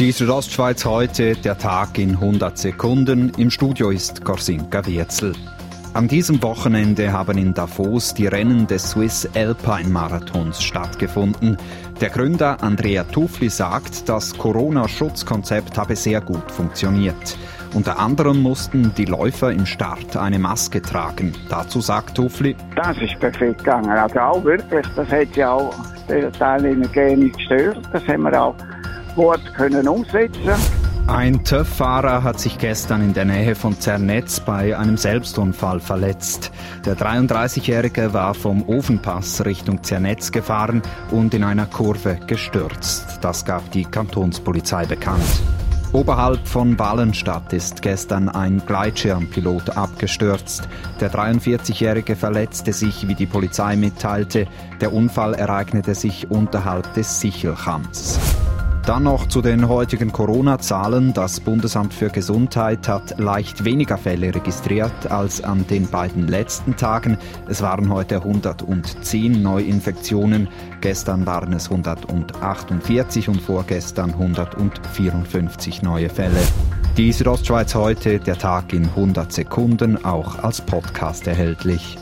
Die Südostschweiz heute, der Tag in 100 Sekunden. Im Studio ist Gorsinka Wirzel. An diesem Wochenende haben in Davos die Rennen des Swiss Alpine Marathons stattgefunden. Der Gründer Andrea Tufli sagt, das Corona-Schutzkonzept habe sehr gut funktioniert. Unter anderem mussten die Läufer im Start eine Maske tragen. Dazu sagt Tufli. Das ist perfekt gegangen. Also auch wirklich, das hat ja auch den Teilnehmer gerne gestört. Das haben wir auch gut können umsetzen ein TÜV-Fahrer hat sich gestern in der Nähe von Zernetz bei einem Selbstunfall verletzt. Der 33-Jährige war vom Ofenpass Richtung Zernetz gefahren und in einer Kurve gestürzt. Das gab die Kantonspolizei bekannt. Oberhalb von Wallenstadt ist gestern ein Gleitschirmpilot abgestürzt. Der 43-Jährige verletzte sich, wie die Polizei mitteilte. Der Unfall ereignete sich unterhalb des Sichelchamms. Dann noch zu den heutigen Corona-Zahlen. Das Bundesamt für Gesundheit hat leicht weniger Fälle registriert als an den beiden letzten Tagen. Es waren heute 110 Neuinfektionen. Gestern waren es 148 und vorgestern 154 neue Fälle. Die Südostschweiz heute, der Tag in 100 Sekunden, auch als Podcast erhältlich.